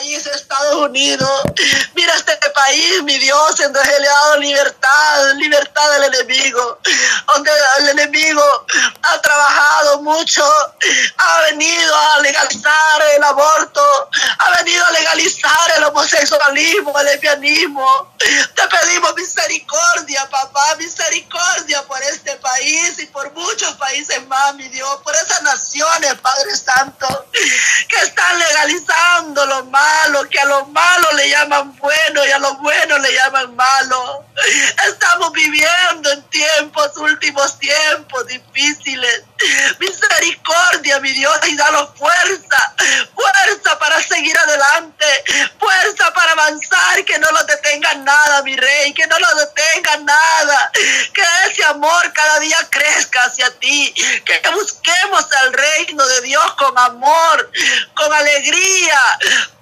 país, Estados Unidos. Mira este país, mi Dios, en donde le ha dado libertad, libertad al enemigo. Donde el enemigo ha trabajado mucho, ha venido a legalizar el aborto, ha venido a legalizar el homosexualismo, el lesbianismo. Te pedimos misericordia, papá, misericordia por este país y por muchos países más, mi Dios, por esas naciones, Padre Santo, que están legalizando lo malo, que a lo malo le llaman bueno y a lo bueno le llaman malo. Estamos viviendo en tiempos, últimos tiempos difíciles. Misericordia, mi Dios, y danos fuerza, fuerza para seguir adelante, fuerza para avanzar, que no lo detenga nada, mi rey, que no lo detenga nada, que ese amor cada día crezca hacia ti, que busquemos al reino de Dios con amor, con alegría,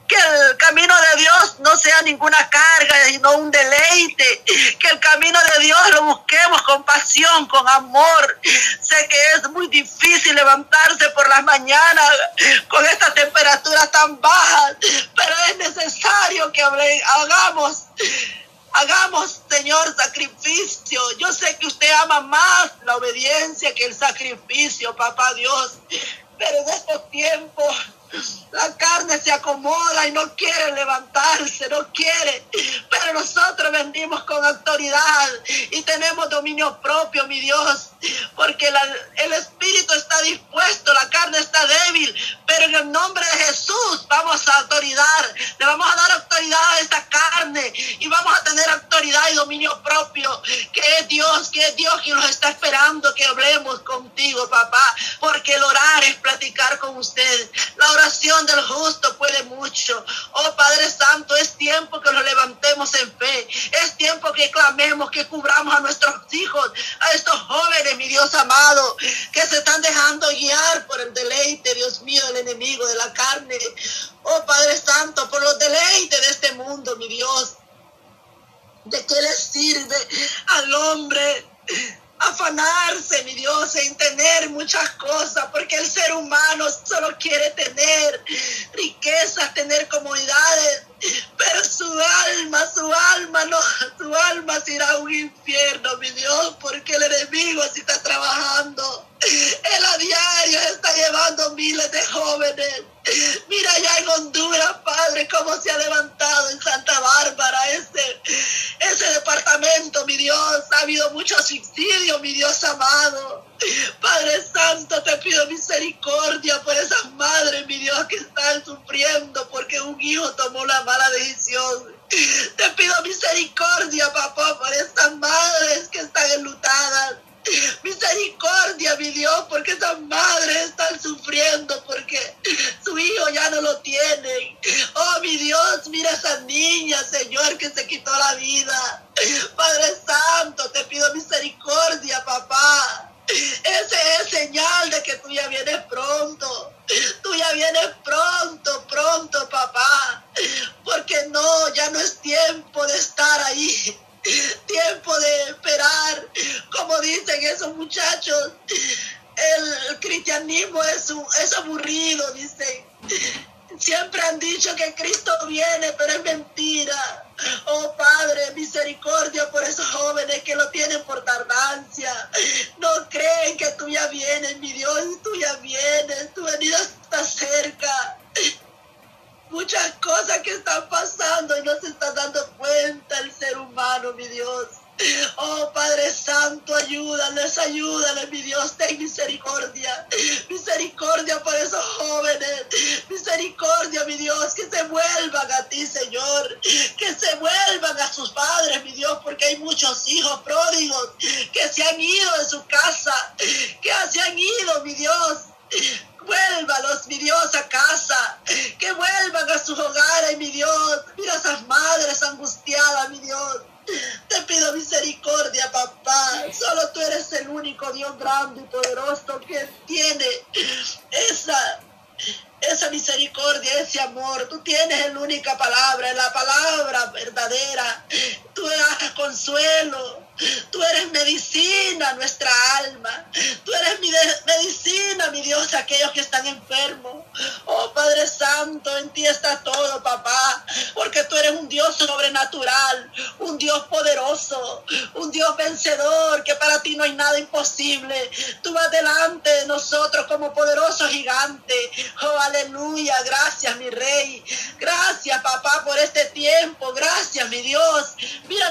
que el camino de Dios no sea ninguna carga, sino un deleite, que el camino de Dios lo busquemos con con amor. Sé que es muy difícil levantarse por las mañanas con estas temperaturas tan bajas, pero es necesario que hagamos Hagamos, Señor, sacrificio. Yo sé que usted ama más la obediencia que el sacrificio, papá Dios. Pero en estos tiempos la carne se acomoda y no quiere levantarse, no quiere. Pero nosotros vendimos con autoridad y tenemos dominio propio, mi Dios. Porque el espíritu está dispuesto, la carne está débil. Pero en el nombre de Jesús vamos a autoridad. Le vamos a dar autoridad a esta carne y vamos a tener autoridad y dominio propio. Que es Dios, que es Dios quien nos está esperando que hablemos contigo, papá. Porque el orar es platicar con usted. La oración del justo puede mucho. Oh Padre Santo, es tiempo que nos levantemos en fe. Es tiempo que clamemos, que cubramos a nuestros hijos, a estos jóvenes, mi Dios amado, que se están dejando guiar por el deleite, Dios mío, del enemigo de la carne. Oh Padre Santo, por los deleites de este mundo, mi Dios. ¿De qué le sirve al hombre afanarse, mi Dios, en tener muchas cosas, porque el ser humano solo quiere tener riquezas, tener comodidades, pero su alma, su alma no, su alma se irá un infierno, mi Dios, porque el enemigo así está trabajando. Él a diario está llevando miles de jóvenes. Mira ya en Honduras, Padre, cómo se ha levantado en Santa Bárbara ese, ese departamento, mi Dios. Ha habido mucho suicidio, mi Dios amado. Padre Santo, te pido misericordia por esas madres, mi Dios, que están sufriendo porque un hijo tomó la mala decisión. Te pido misericordia, papá, por estas madres que están enlutadas. Misericordia, mi Dios, porque esas madres están sufriendo porque su hijo ya no lo tienen. Oh, mi Dios, mira a esa niña, Señor, que se quitó la vida. Padre Santo, te pido misericordia, papá. Ese es señal de que tú ya vienes pronto. Tú ya vienes pronto, pronto, papá. Porque no, ya no es tiempo de estar ahí tiempo de dicen esos muchachos. El cristianismo es, es aburrido, dicen. Siempre han dicho que Cristo viene, pero es mentira. Oh Padre, misericordia por esos jóvenes que lo tienen por tardancia. No creen que tú ya vienes, mi Dios, tú ya vienes. Tu venida está cerca muchas cosas que están pasando y no se está dando cuenta el ser humano, mi Dios. Oh Padre Santo, ayúdales, ayúdales, mi Dios, ten misericordia. Misericordia por esos jóvenes. Misericordia, mi Dios, que se vuelvan a ti, Señor. Que se vuelvan a sus padres, mi Dios, porque hay muchos hijos pródigos que se han ido de su casa, que se han ido, mi Dios Vuélvalos, mi Dios, a casa. Que vuelvan a su hogar, ay, mi Dios. Mira esas madres angustiadas, mi Dios. Te pido misericordia, papá. Solo tú eres el único Dios grande y poderoso que tiene esa, esa misericordia, ese amor tú tienes la única palabra, la palabra verdadera. Tú das Tú eres medicina, nuestra alma. Tú eres mi medicina, mi Dios, aquellos que están enfermos. Oh Padre Santo, en ti está todo, papá. Porque tú eres un Dios sobrenatural, un Dios poderoso, un Dios vencedor, que para ti no hay nada imposible. Tú vas delante de nosotros como poderoso gigante. Oh, aleluya. Gracias, mi rey. Gracias, papá, por este tiempo. Gracias, mi Dios.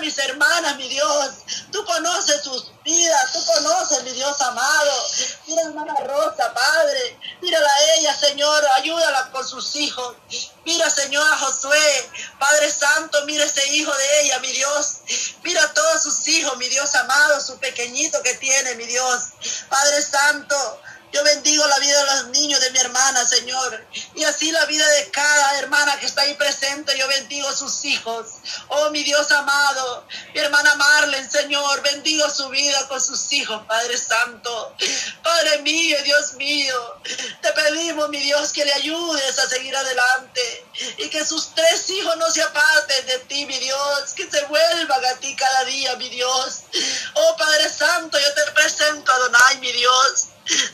Mis hermanas, mi Dios. Tú conoces sus vidas, tú conoces, mi Dios amado. Mira, hermana Rosa, Padre. Mírala a ella, Señor. Ayúdala con sus hijos. Mira, Señor, a Josué. Padre Santo, mira ese hijo de ella, mi Dios. Mira todos sus hijos, mi Dios amado, su pequeñito que tiene, mi Dios. Padre Santo. Yo bendigo la vida de los niños de mi hermana, Señor. Y así la vida de cada hermana que está ahí presente. Yo bendigo sus hijos. Oh, mi Dios amado. Mi hermana Marlen, Señor. Bendigo su vida con sus hijos, Padre Santo. Padre mío, Dios mío. Te pedimos, mi Dios, que le ayudes a seguir adelante. Y que sus tres hijos no se aparten de ti, mi Dios. Que se vuelvan a ti cada día, mi Dios. Oh, Padre Santo, yo te presento a Donai, mi Dios.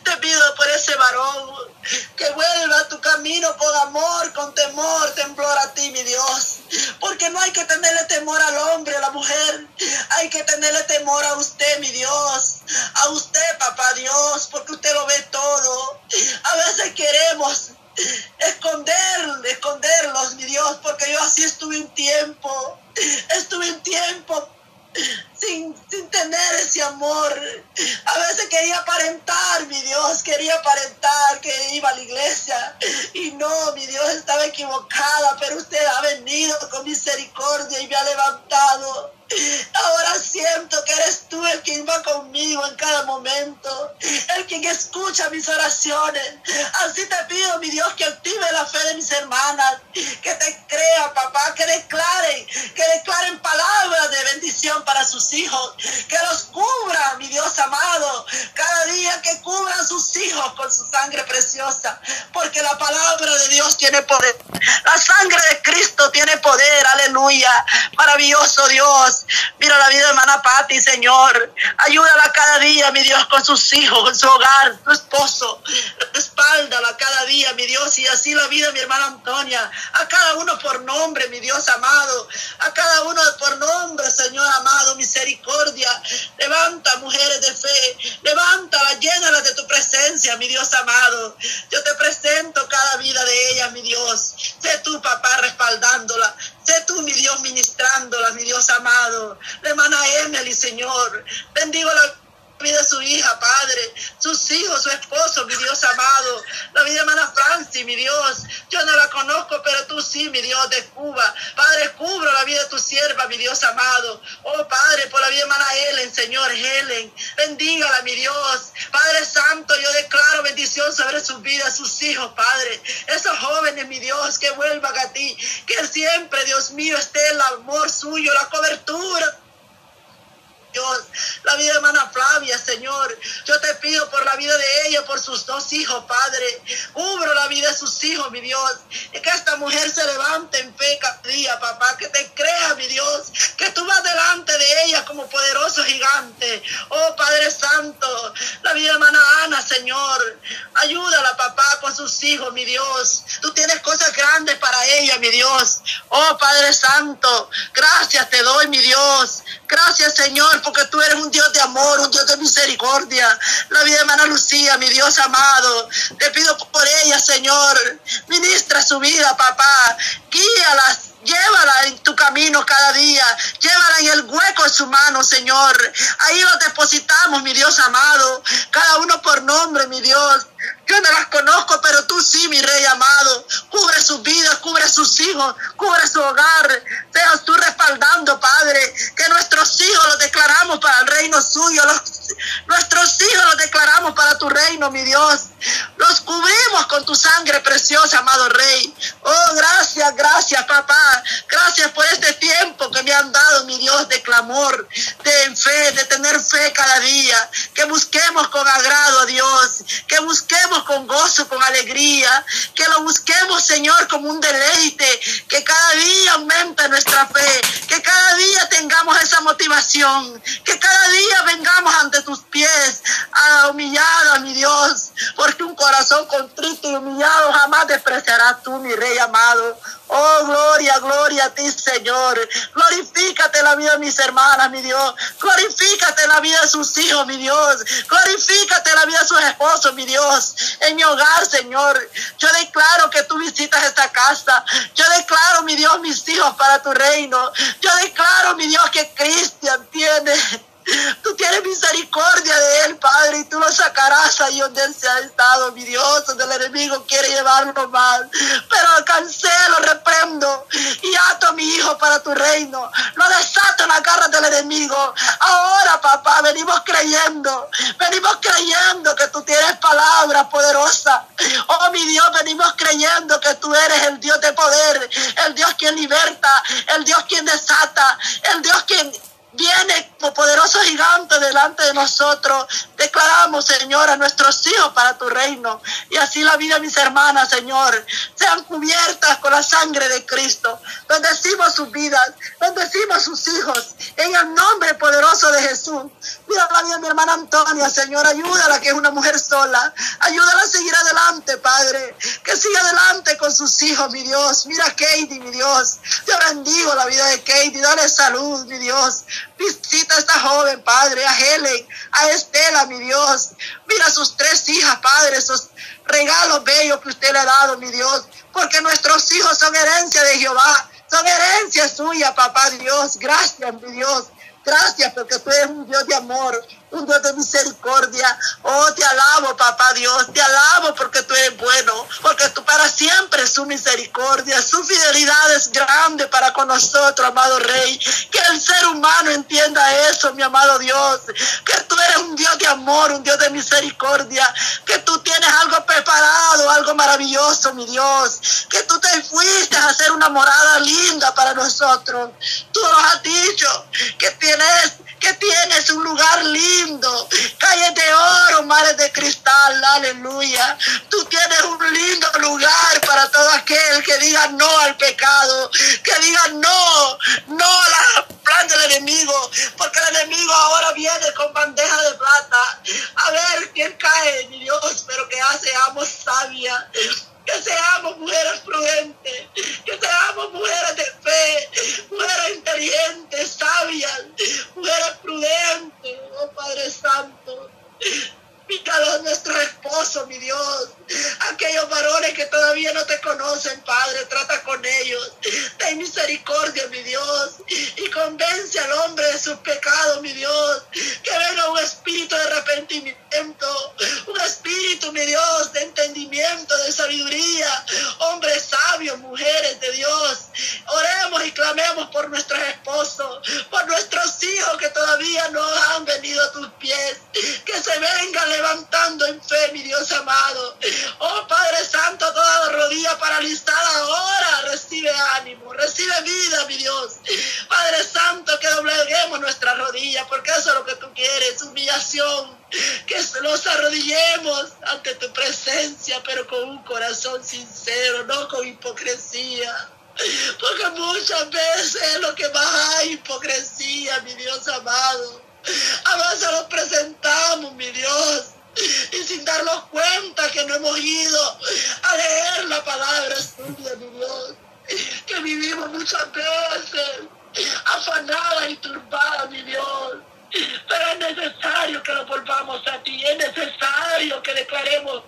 Te pido por ese varón que vuelva a tu camino con amor, con temor, temblor a ti, mi Dios. Porque no hay que tenerle temor al hombre, a la mujer. Hay que tenerle temor a usted, mi Dios. A usted, papá Dios, porque usted lo ve todo. A veces queremos esconder, esconderlos, mi Dios, porque yo así estuve un tiempo. Estuve un tiempo sin, tener ese amor. A veces quería aparentar, mi Dios, quería aparentar que iba a la iglesia. Y no, mi Dios estaba equivocada, pero usted ha venido con misericordia y me ha levantado. Ahora siento que eres tú el quien va conmigo en cada momento, el quien escucha mis oraciones. Así te pido, mi Dios, que active la fe de mis hermanas, que te crea, papá, que declaren, que declaren palabras de bendición para sus hijos, que los cubra, mi Dios amado, cada día que cubran sus hijos con su sangre preciosa, porque la palabra de Dios tiene poder. La sangre de Cristo tiene poder, aleluya. Maravilloso Dios. Mira la vida de hermana Patti, Señor. Ayúdala cada día, mi Dios, con sus hijos, con su hogar, su esposo. Respáldala cada día, mi Dios, y así la vida mi hermana Antonia. A cada uno por nombre, mi Dios amado. A cada uno por nombre, Señor amado, misericordia. Levanta, mujeres de fe. Levántalas, llénalas de tu presencia, mi Dios amado. Yo te presento cada vida de ellas, mi Dios. Sé tu papá respaldándola. Sé tú, mi Dios, ministrándola, mi Dios amado. La hermana Emily, Señor. Bendigo la vida de su hija, Padre, sus hijos, su esposo, mi Dios amado, la vida hermana Francis, mi Dios, yo no la conozco, pero tú sí, mi Dios de Cuba, Padre, cubro la vida de tu sierva, mi Dios amado, oh Padre, por la vida hermana Helen, Señor, Helen, bendígala, mi Dios, Padre Santo, yo declaro bendición sobre sus vidas, sus hijos, Padre, esos jóvenes, mi Dios, que vuelvan a ti, que siempre, Dios mío, esté el amor suyo, la cobertura Dios. La vida de hermana Flavia, Señor. Yo te pido por la vida de ella, por sus dos hijos, Padre. Cubro la vida de sus hijos, mi Dios. Y que esta mujer se levante en fe cada día, papá. Que te crea, mi Dios. Que tú vas delante de ella como poderoso gigante. Oh, Padre Santo. La vida de hermana Ana, Señor. Ayúdala, papá, con sus hijos, mi Dios. Tú tienes cosas grandes para ella, mi Dios. Oh, Padre Santo. Gracias te doy, mi Dios. Gracias, Señor porque tú eres un Dios de amor, un Dios de misericordia. La vida de hermana Lucía, mi Dios amado, te pido por ella, Señor. Ministra su vida, papá. Guíala, Llévala en tu camino cada día. Llévala en el hueco de su mano, Señor. Ahí lo depositamos, mi Dios amado. Cada uno por nombre, mi Dios. Yo no las conozco, pero tú sí, mi rey amado. Cubre sus vidas, cubre sus hijos, cubre su hogar. Seas tú respaldando, Padre, que nuestros hijos los declaramos para el reino suyo. nuestros hijos los declaramos para tu reino, mi Dios. Los cubrimos con tu sangre preciosa, amado Rey. Oh, gracias, gracias, papá. Gracias por este tiempo que me han dado, mi Dios, de clamor, de fe, de tener fe cada día, que busquemos con agrado a Dios, que busquemos con gozo, con alegría, que lo busquemos, Señor, como un deleite, que cada día aumente nuestra fe, que cada día tengamos esa motivación, que cada día vengamos ante tus pies, a humillado a mi Dios, porque un corazón contrito y humillado jamás despreciarás tú, mi Rey amado. Oh, gloria, gloria a ti, Señor. Glorifícate la vida de mis hermanas, mi Dios. Glorifícate la vida de sus hijos, mi Dios. Glorifícate la vida de sus esposos, mi Dios. En mi hogar, Señor. Yo declaro que tú visitas esta casa. Yo declaro, mi Dios, mis hijos para tu reino. Yo declaro, mi Dios, que Cristian tiene Tú tienes misericordia de él, Padre, y tú lo sacarás ahí donde él se ha estado, mi Dios, donde el enemigo quiere llevarlo mal. Pero cancelo, reprendo y ato a mi hijo para tu reino. Lo desato en la garra del enemigo. Ahora, papá, venimos creyendo, venimos creyendo que tú tienes palabra poderosa. Oh, mi Dios, venimos creyendo que tú eres el Dios de poder, el Dios quien liberta, el Dios quien desata, el Dios quien viene como poderoso gigante delante de nosotros. Declaramos, Señor, a nuestros hijos para tu reino. Y así la vida de mis hermanas, Señor, sean cubiertas con la sangre de Cristo. Bendecimos sus vidas, bendecimos sus hijos. En el nombre poderoso de Jesús. Mira la vida de mi hermana Antonia, Señor. Ayúdala, que es una mujer sola. Ayúdala a seguir adelante, Padre. Que siga adelante con sus hijos, mi Dios. Mira Katie, mi Dios. Yo bendigo la vida de Katie. Dale salud, mi Dios. Visita a esta joven, Padre, a Helen, a Estela, mi Dios. Mira a sus tres hijas, Padre, esos regalos bellos que usted le ha dado, mi Dios. Porque nuestros hijos son herencia de Jehová. Son herencia suya, papá Dios. Gracias, mi Dios. Gracias porque tú eres un Dios de amor, un Dios de misericordia. Oh, te alabo, papá Dios, te alabo porque tú eres bueno, porque tú para siempre su misericordia, su fidelidad es grande para con nosotros, amado Rey. Que el ser humano entienda eso, mi amado Dios, que tú eres un Dios de amor, un Dios de misericordia, que tú tienes algo preparado, algo maravilloso, mi Dios, que tú te fuiste a hacer una morada linda para nosotros. Tú nos has dicho que tienes que tienes un lugar lindo, calles de oro, mares de cristal, aleluya. Tú tienes un lindo lugar para todo aquel que diga no al pecado, que diga no, no a la plan del enemigo, porque el enemigo ahora viene con bandeja de plata. A ver quién cae, mi Dios, pero que hace amo sabia que seamos mujeres prudentes, que seamos mujeres de fe, mujeres inteligentes, sabias, mujeres prudentes, oh Padre Santo. Pícalo a nuestro esposo, mi Dios. Aquellos varones que todavía no te conocen, Padre, trata con ellos. Ten misericordia, mi Dios. Y convence al hombre de sus pecados, mi Dios. Que venga un espíritu de arrepentimiento. Un espíritu, mi Dios, de entendimiento, de sabiduría. Hombres sabios, mujeres de Dios. Oremos y clamemos por nuestros esposos, por nuestros hijos que todavía no han venido a tus pies. Que se vengan levantando en fe, mi Dios amado. Oh Padre Santo, paralizada ahora recibe ánimo, recibe vida, mi Dios. Padre Santo, que dobleguemos nuestra rodilla, porque eso es lo que tú quieres, humillación. Que nos arrodillemos ante tu presencia, pero con un corazón sincero, no con hipocresía. Porque muchas veces lo que más hay hipocresía, mi Dios amado. A veces lo presentamos, mi Dios, y sin darnos cuenta que no hemos ido a leer la palabra suya, mi Dios. Que vivimos muchas veces afanadas y turbadas, mi Dios. Pero es necesario que lo volvamos a ti, es necesario que declaremos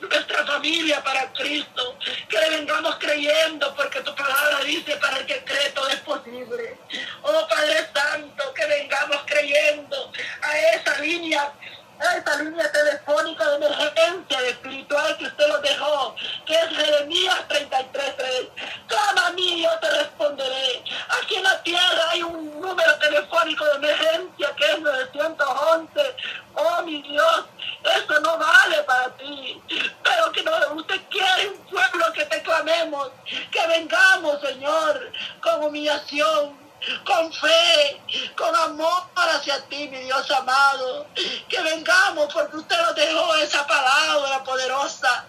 nuestra familia para Cristo, que le vengamos creyendo, porque tu palabra dice, para el que cree todo es posible. Oh Padre Santo, que vengamos creyendo a esa línea esa línea telefónica de emergencia espiritual que usted nos dejó, que es Jeremías 33.3. Clama a mí y yo te responderé. Aquí en la tierra hay un número telefónico de emergencia que es 911. Oh, mi Dios, eso no vale para ti. Pero que no, usted quiere un pueblo que te clamemos, que vengamos, Señor, con humillación con fe, con amor hacia ti, mi Dios amado. Que vengamos porque usted nos dejó esa palabra poderosa.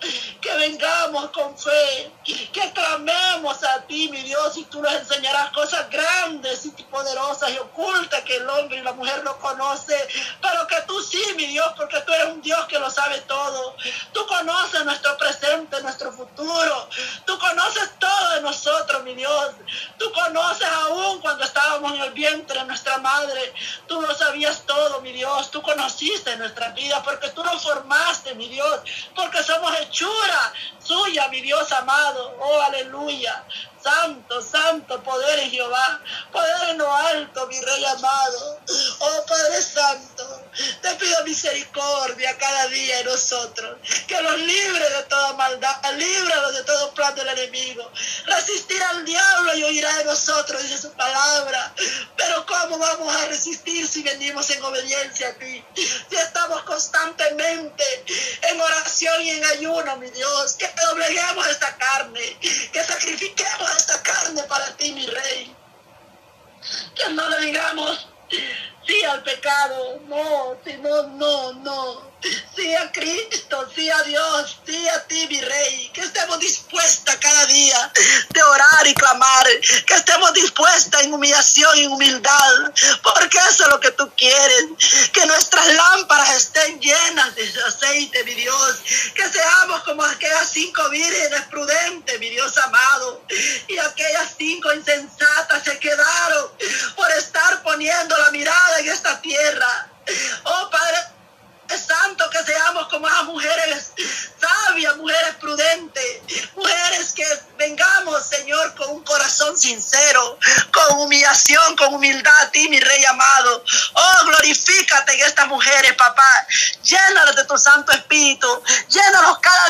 Que vengamos con fe, que clamemos a ti, mi Dios, y tú nos enseñarás cosas grandes y poderosas y ocultas que el hombre y la mujer no conoce, pero que tú sí, mi Dios, porque tú eres un Dios que lo sabe todo. Tú conoces nuestro presente, nuestro futuro. Tú conoces todo de nosotros, mi Dios. Tú conoces aún cuando estábamos en el vientre de nuestra madre. Tú lo sabías todo, mi Dios. Tú conociste nuestra vida porque tú nos formaste, mi Dios. Porque somos hechura suya, mi Dios amado. Oh, aleluya. Santo, santo, poder en Jehová, poder en lo alto, mi Rey amado. Oh Padre Santo, te pido misericordia cada día en nosotros, que los libre de toda maldad, líbranos de todo plan del enemigo. Resistir al diablo y oirá de nosotros, dice su palabra. Pero ¿cómo vamos a resistir si venimos en obediencia a ti? Si estamos constantemente en oración y en ayuno, mi Dios, que dobleguemos esta carne, que sacrifiquemos esta carne para ti, mi rey. Que no le digamos sí al pecado, no, no, no, no. Sí a Cristo, sí a Dios, sí a ti, mi rey. Que estemos dispuestas cada día de orar y clamar. Que estemos dispuestas en humillación y humildad. Porque eso es lo que tú quieres. Que nuestras lámparas estén llenas de aceite, mi Dios. Que seamos como aquellas cinco vírgenes prudentes, mi Dios amado. Cinco insensatas se quedaron por estar poniendo la mirada en esta tierra. Oh Padre Santo, que seamos como esas mujeres sabias, mujeres prudentes, mujeres que vengamos, Señor, con un corazón sincero, con humillación, con humildad a ti, mi Rey amado. Oh, glorifícate en estas mujeres, papá. Llénalos de tu Santo Espíritu.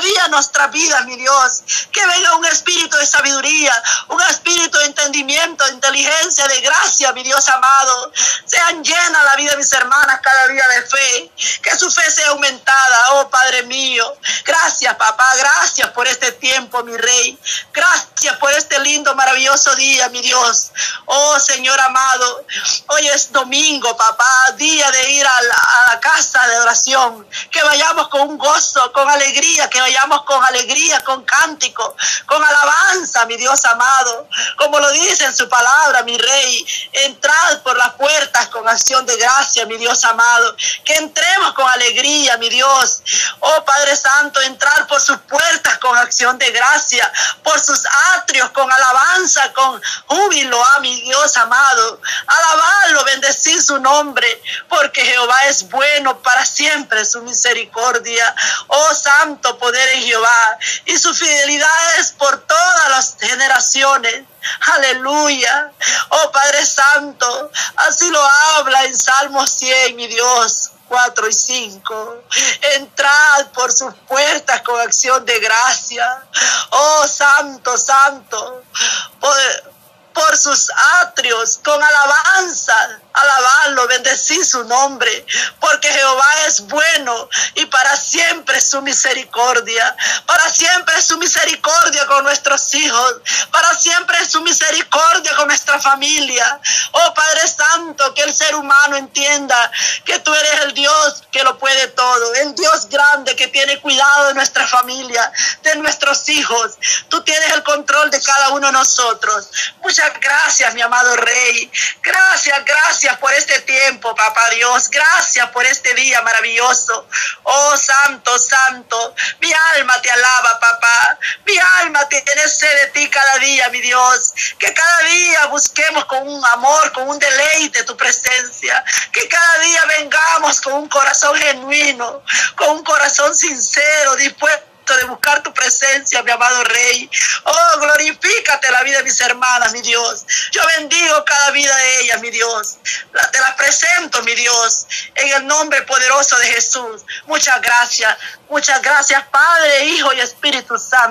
Día nuestra vida, mi Dios. Que venga un espíritu de sabiduría, un espíritu de entendimiento, de inteligencia, de gracia, mi Dios amado. Sean llenas la vida de mis hermanas cada día de fe. Que su fe sea aumentada, oh Padre mío. Gracias, papá. Gracias por este tiempo, mi Rey. Gracias por este lindo, maravilloso día, mi Dios. Oh Señor amado, hoy es domingo, papá, día de ir a la, casa de oración. Que vayamos con un gozo, con alegría, que vayamos con alegría, con cántico, con alabanza, mi Dios amado. Como lo dice en su palabra, mi Rey, entrad por las puertas con acción de gracia, mi Dios amado. Que entremos con alegría, mi Dios. Oh Padre Santo, entrar por sus puertas con acción de gracia, por sus atrios con alabanza, con júbilo a mi Dios amado. Alabarlo, bendecir su nombre, porque Jehová es bueno para siempre, su misericordia. Oh santo poder en Jehová, y su fidelidad es por todas las generaciones. Aleluya. Oh Padre Santo, así lo habla en Salmo 100, mi Dios. 4 y 5. Entrad por sus puertas con acción de gracia. Oh, santo, santo. Por, sus atrios con alabanza alabarlo, bendecir su nombre, porque Jehová es bueno y para siempre su misericordia, para siempre su misericordia con nuestros hijos, para siempre su misericordia con nuestra familia. Oh Padre Santo, que el ser humano entienda que tú eres el Dios que lo puede todo, el Dios grande que tiene cuidado de nuestra familia, de nuestros hijos. Tú tienes el control de cada uno de nosotros. Muchas gracias, mi amado Rey. Gracias, gracias Por este tiempo, papá Dios. Gracias por este día maravilloso. Oh, santo, santo. Mi alma te alaba, papá. Mi alma tiene sed de ti cada día, mi Dios. Que cada día busquemos con un amor, con un deleite tu presencia. Que cada día vengamos con un corazón genuino, con un corazón sincero, dispuesto de buscar tu presencia, mi amado Rey. Oh, glorifícate la vida de mis hermanas, mi Dios. Yo bendigo cada vida de ellas, mi Dios. te las presento, mi Dios, en el nombre poderoso de Jesús. Muchas gracias. Muchas gracias, Padre, Hijo y Espíritu Santo.